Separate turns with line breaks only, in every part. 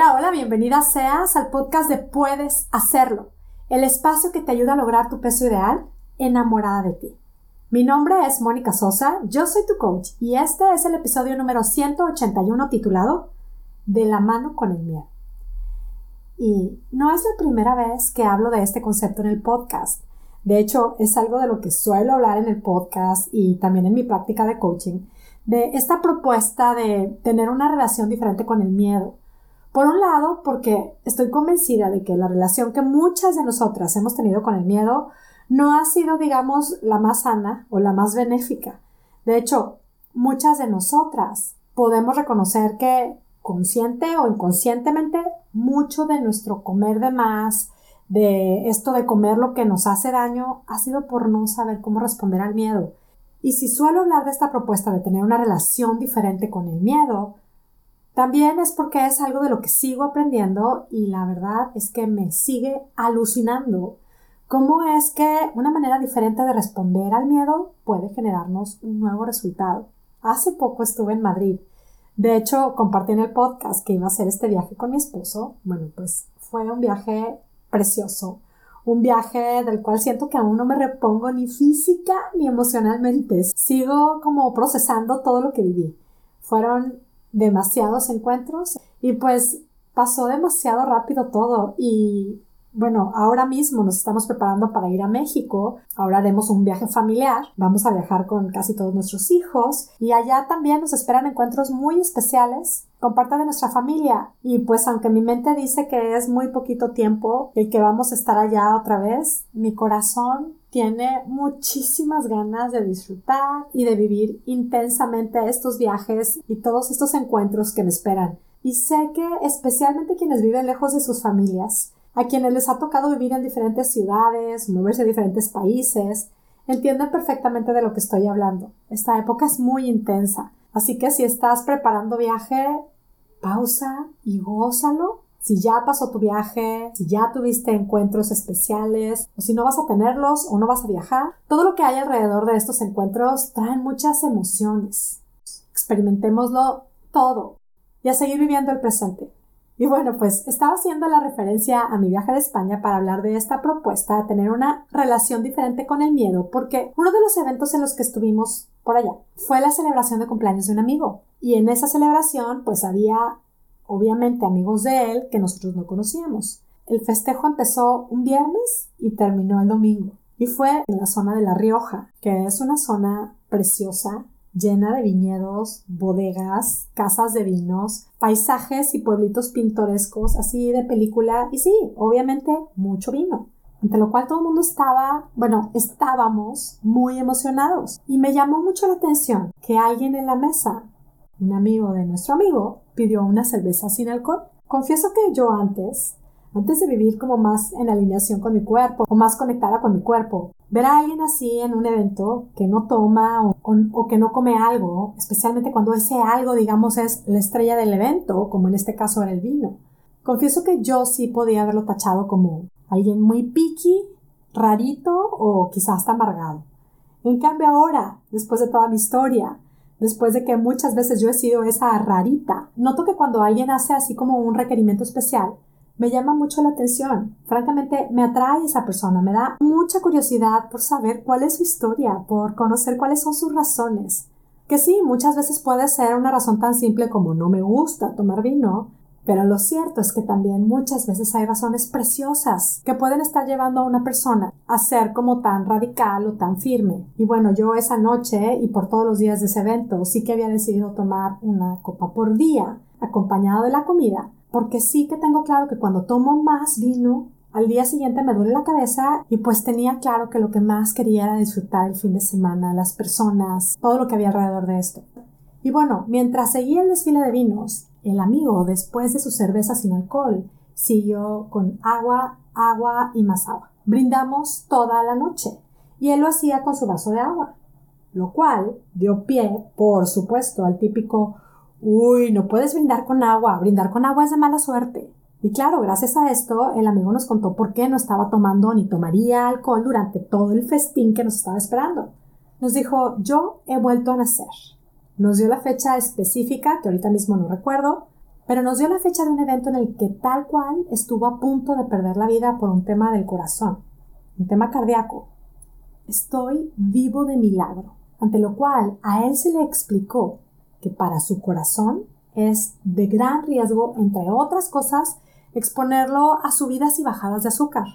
Hola, hola, bienvenida seas al podcast de Puedes Hacerlo, el espacio que te ayuda a lograr tu peso ideal enamorada de ti. Mi nombre es Mónica Sosa, yo soy tu coach y este es el episodio número 181 titulado De la mano con el miedo. Y no es la primera vez que hablo de este concepto en el podcast. De hecho, es algo de lo que suelo hablar en el podcast y también en mi práctica de coaching, de esta propuesta de tener una relación diferente con el miedo por un lado, porque estoy convencida de que la relación que muchas de nosotras hemos tenido con el miedo no ha sido, digamos, la más sana o la más benéfica. De hecho, muchas de nosotras podemos reconocer que consciente o inconscientemente mucho de nuestro comer de más, de esto de comer lo que nos hace daño, ha sido por no saber cómo responder al miedo. Y si suelo hablar de esta propuesta de tener una relación diferente con el miedo, también es porque es algo de lo que sigo aprendiendo y la verdad es que me sigue alucinando cómo es que una manera diferente de responder al miedo puede generarnos un nuevo resultado. Hace poco estuve en Madrid. De hecho, compartí en el podcast que iba a hacer este viaje con mi esposo. Bueno, pues fue un viaje precioso. Un viaje del cual siento que aún no me repongo ni física ni emocionalmente. Sigo como procesando todo lo que viví. Fueron demasiados encuentros y pues pasó demasiado rápido todo y bueno, ahora mismo nos estamos preparando para ir a México. Ahora haremos un viaje familiar. Vamos a viajar con casi todos nuestros hijos. Y allá también nos esperan encuentros muy especiales con parte de nuestra familia. Y pues aunque mi mente dice que es muy poquito tiempo el que vamos a estar allá otra vez, mi corazón tiene muchísimas ganas de disfrutar y de vivir intensamente estos viajes y todos estos encuentros que me esperan. Y sé que especialmente quienes viven lejos de sus familias, a quienes les ha tocado vivir en diferentes ciudades, moverse a diferentes países, entienden perfectamente de lo que estoy hablando. Esta época es muy intensa, así que si estás preparando viaje, pausa y gózalo. Si ya pasó tu viaje, si ya tuviste encuentros especiales, o si no vas a tenerlos o no vas a viajar, todo lo que hay alrededor de estos encuentros trae muchas emociones. Experimentémoslo todo y a seguir viviendo el presente. Y bueno, pues estaba haciendo la referencia a mi viaje de España para hablar de esta propuesta de tener una relación diferente con el miedo, porque uno de los eventos en los que estuvimos por allá fue la celebración de cumpleaños de un amigo. Y en esa celebración, pues había obviamente amigos de él que nosotros no conocíamos. El festejo empezó un viernes y terminó el domingo. Y fue en la zona de La Rioja, que es una zona preciosa, llena de viñedos, bodegas, casas de vinos, paisajes y pueblitos pintorescos así de película y sí, obviamente mucho vino. Ante lo cual todo el mundo estaba, bueno, estábamos muy emocionados. Y me llamó mucho la atención que alguien en la mesa, un amigo de nuestro amigo, pidió una cerveza sin alcohol. Confieso que yo antes antes de vivir como más en alineación con mi cuerpo o más conectada con mi cuerpo. Ver a alguien así en un evento que no toma o, que no come algo, especialmente cuando ese algo, digamos, es la estrella del evento, como en este caso era el vino. Confieso que yo sí podía haberlo tachado como alguien muy picky, rarito o quizás hasta amargado. En cambio ahora, después de toda mi historia, después de que muchas veces yo he sido esa rarita, noto que cuando alguien hace así como un requerimiento especial, me llama mucho la atención. Francamente, me atrae esa persona, me da mucha curiosidad por saber cuál es su historia, por conocer cuáles son sus razones. Que sí, muchas veces puede ser una razón tan simple como no me gusta tomar vino, pero lo cierto es que también muchas veces hay razones preciosas que pueden estar llevando a una persona a ser como tan radical o tan firme. Y bueno, yo esa noche y por todos los días de ese evento sí que había decidido tomar una copa por día, acompañado de la comida, porque sí que tengo claro que cuando tomo más vino, al día siguiente me duele la cabeza y pues tenía claro que lo que más quería era disfrutar el fin de semana, las personas, todo lo que había alrededor de esto. Y bueno, mientras seguía el desfile de vinos, el amigo, después de su cerveza sin alcohol, siguió con agua, agua y más agua. Brindamos toda la noche y él lo hacía con su vaso de agua, lo cual dio pie, por supuesto, al típico Uy, no puedes brindar con agua, brindar con agua es de mala suerte. Y claro, gracias a esto, el amigo nos contó por qué no estaba tomando ni tomaría alcohol durante todo el festín que nos estaba esperando. Nos dijo, yo he vuelto a nacer. Nos dio la fecha específica, que ahorita mismo no recuerdo, pero nos dio la fecha de un evento en el que tal cual estuvo a punto de perder la vida por un tema del corazón, un tema cardíaco. Estoy vivo de milagro, ante lo cual a él se le explicó que para su corazón es de gran riesgo, entre otras cosas, exponerlo a subidas y bajadas de azúcar.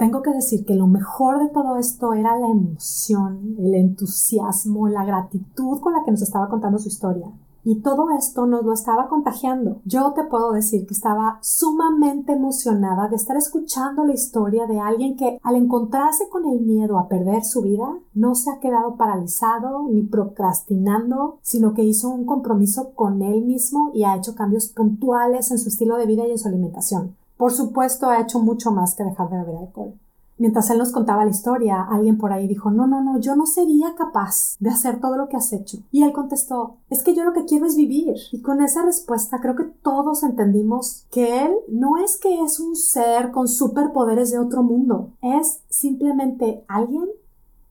Tengo que decir que lo mejor de todo esto era la emoción, el entusiasmo, la gratitud con la que nos estaba contando su historia. Y todo esto nos lo estaba contagiando. Yo te puedo decir que estaba sumamente emocionada de estar escuchando la historia de alguien que al encontrarse con el miedo a perder su vida, no se ha quedado paralizado ni procrastinando, sino que hizo un compromiso con él mismo y ha hecho cambios puntuales en su estilo de vida y en su alimentación. Por supuesto, ha hecho mucho más que dejar de beber alcohol. Mientras él nos contaba la historia, alguien por ahí dijo, no, no, no, yo no sería capaz de hacer todo lo que has hecho. Y él contestó, es que yo lo que quiero es vivir. Y con esa respuesta creo que todos entendimos que él no es que es un ser con superpoderes de otro mundo, es simplemente alguien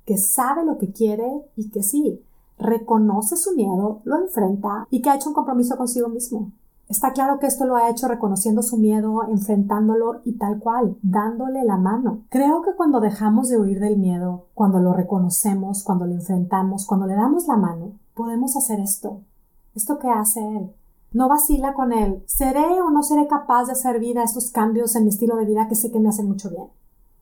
que sabe lo que quiere y que sí, reconoce su miedo, lo enfrenta y que ha hecho un compromiso consigo mismo. Está claro que esto lo ha hecho reconociendo su miedo, enfrentándolo y tal cual, dándole la mano. Creo que cuando dejamos de huir del miedo, cuando lo reconocemos, cuando lo enfrentamos, cuando le damos la mano, podemos hacer esto. Esto que hace él. No vacila con él. ¿Seré o no seré capaz de hacer vida estos cambios en mi estilo de vida que sé que me hacen mucho bien?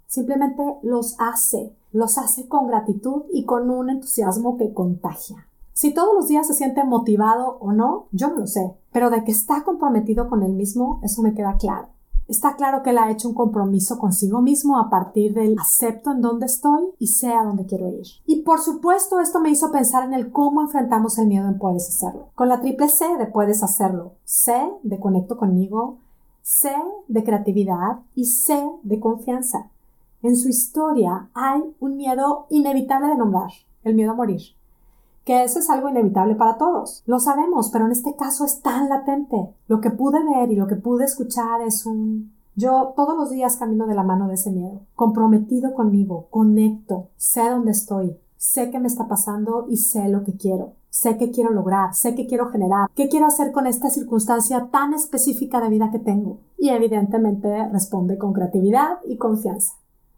Simplemente los hace. Los hace con gratitud y con un entusiasmo que contagia. Si todos los días se siente motivado o no, yo no lo sé, pero de que está comprometido con él mismo, eso me queda claro. Está claro que él ha hecho un compromiso consigo mismo a partir del acepto en dónde estoy y sé a dónde quiero ir. Y por supuesto esto me hizo pensar en el cómo enfrentamos el miedo en Puedes Hacerlo. Con la triple C de Puedes Hacerlo. C de conecto conmigo, C de creatividad y C de confianza. En su historia hay un miedo inevitable de nombrar, el miedo a morir que eso es algo inevitable para todos. Lo sabemos, pero en este caso es tan latente. Lo que pude ver y lo que pude escuchar es un... Yo todos los días camino de la mano de ese miedo, comprometido conmigo, conecto, sé dónde estoy, sé qué me está pasando y sé lo que quiero. Sé qué quiero lograr, sé qué quiero generar, qué quiero hacer con esta circunstancia tan específica de vida que tengo. Y evidentemente responde con creatividad y confianza.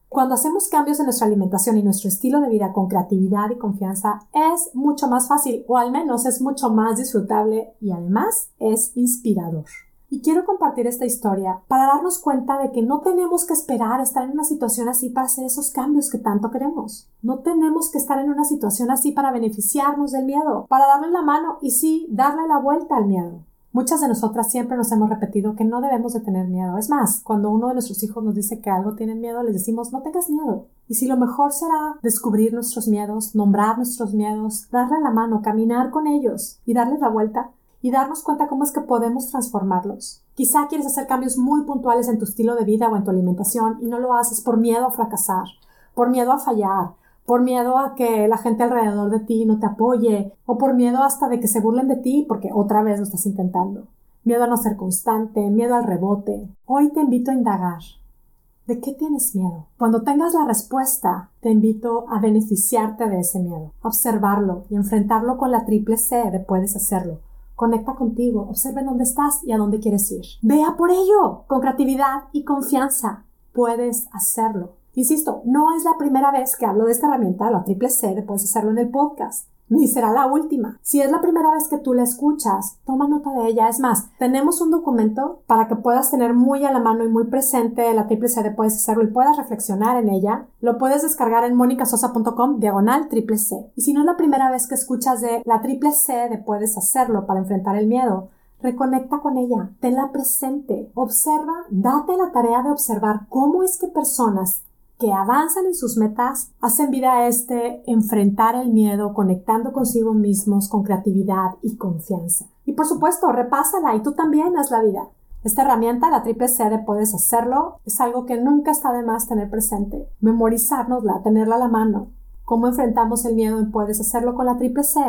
Cuando hacemos cambios en nuestra alimentación y nuestro estilo de vida con creatividad y confianza, es mucho más fácil o al menos es mucho más disfrutable y además es inspirador. Y quiero compartir esta historia para darnos cuenta de que no tenemos que esperar estar en una situación así para hacer esos cambios que tanto queremos. No tenemos que estar en una situación así para beneficiarnos del miedo, para darle la mano y sí, darle la vuelta al miedo. Muchas de nosotras siempre nos hemos repetido que no debemos de tener miedo. Es más, cuando uno de nuestros hijos nos dice que algo tienen miedo, les decimos no tengas miedo. Y si lo mejor será descubrir nuestros miedos, nombrar nuestros miedos, darle la mano, caminar con ellos y darles la vuelta y darnos cuenta cómo es que podemos transformarlos. Quizá quieres hacer cambios muy puntuales en tu estilo de vida o en tu alimentación y no lo haces por miedo a fracasar, por miedo a fallar, por miedo a que la gente alrededor de ti no te apoye, o por miedo hasta de que se burlen de ti porque otra vez lo estás intentando. Miedo a no ser constante, miedo al rebote. Hoy te invito a indagar. ¿De qué tienes miedo? Cuando tengas la respuesta, te invito a beneficiarte de ese miedo, observarlo y enfrentarlo con la triple C de puedes hacerlo. Conecta contigo, observa dónde estás y a dónde quieres ir. Vea por ello, con creatividad y confianza. Puedes hacerlo. Insisto, no es la primera vez que hablo de esta herramienta, la triple C, puedes hacerlo en el podcast. Ni será la última. Si es la primera vez que tú la escuchas, toma nota de ella. Es más, tenemos un documento para que puedas tener muy a la mano y muy presente la triple C de Puedes Hacerlo y puedas reflexionar en ella. Lo puedes descargar en monicasosa.com diagonal triple C. Y si no es la primera vez que escuchas de la triple C de Puedes Hacerlo para enfrentar el miedo, Reconecta con ella, tenla presente, observa, date la tarea de observar cómo es que personas que avanzan en sus metas hacen vida a este enfrentar el miedo conectando consigo mismos con creatividad y confianza. Y por supuesto, repásala y tú también haz la vida. Esta herramienta, la triple C de puedes hacerlo, es algo que nunca está de más tener presente. Memorizárnosla, tenerla a la mano. ¿Cómo enfrentamos el miedo en puedes hacerlo con la triple C?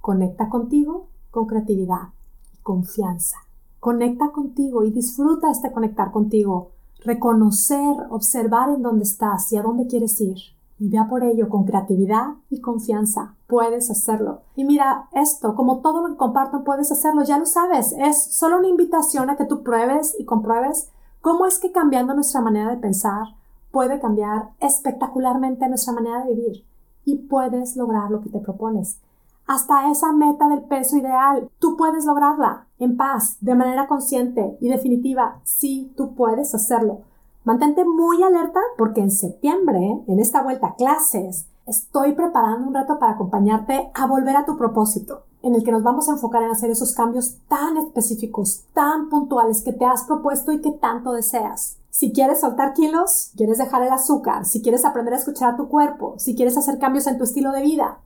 Conecta contigo con creatividad y confianza. Conecta contigo y disfruta este conectar contigo reconocer, observar en dónde estás y a dónde quieres ir. y vea por ello con creatividad y confianza. Puedes hacerlo. Y mira, esto, como todo lo que comparto, puedes hacerlo, ya lo sabes. Es solo una invitación a que tú pruebes y compruebes cómo es que cambiando nuestra manera de pensar puede cambiar espectacularmente nuestra manera de vivir y puedes lograr lo que te propones. Hasta esa meta del peso ideal, tú puedes lograrla en paz, de manera consciente y definitiva. Sí, tú puedes hacerlo. Mantente muy alerta porque en septiembre, en esta vuelta a clases, estoy preparando un reto para acompañarte a volver a tu propósito, en el que nos vamos a enfocar en hacer esos cambios tan específicos, tan puntuales que te has propuesto y que tanto deseas. Si quieres soltar kilos, quieres dejar el azúcar, si quieres aprender a escuchar a tu cuerpo, si quieres hacer cambios en tu estilo de vida,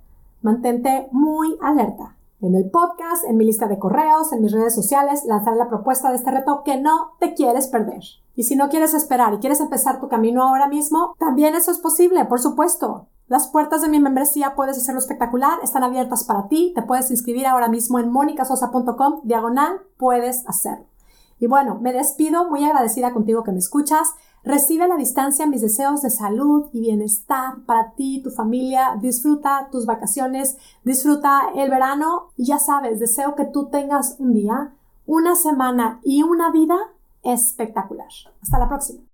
mantente muy alerta. En el podcast, en mi lista de correos, en mis redes sociales, lanzaré la propuesta de este reto que no te quieres perder. Y si no quieres esperar y quieres empezar tu camino ahora mismo, también eso es posible, por supuesto. Las puertas de mi membresía puedes hacerlo espectacular, están abiertas para ti, te puedes inscribir ahora mismo en monicasosa.com, diagonal, puedes hacerlo. Y bueno, me despido muy agradecida contigo que me escuchas. Recibe a la distancia mis deseos de salud y bienestar para ti, tu familia. Disfruta tus vacaciones, disfruta el verano y ya sabes, deseo que tú tengas un día, una semana y una vida espectacular. Hasta la próxima.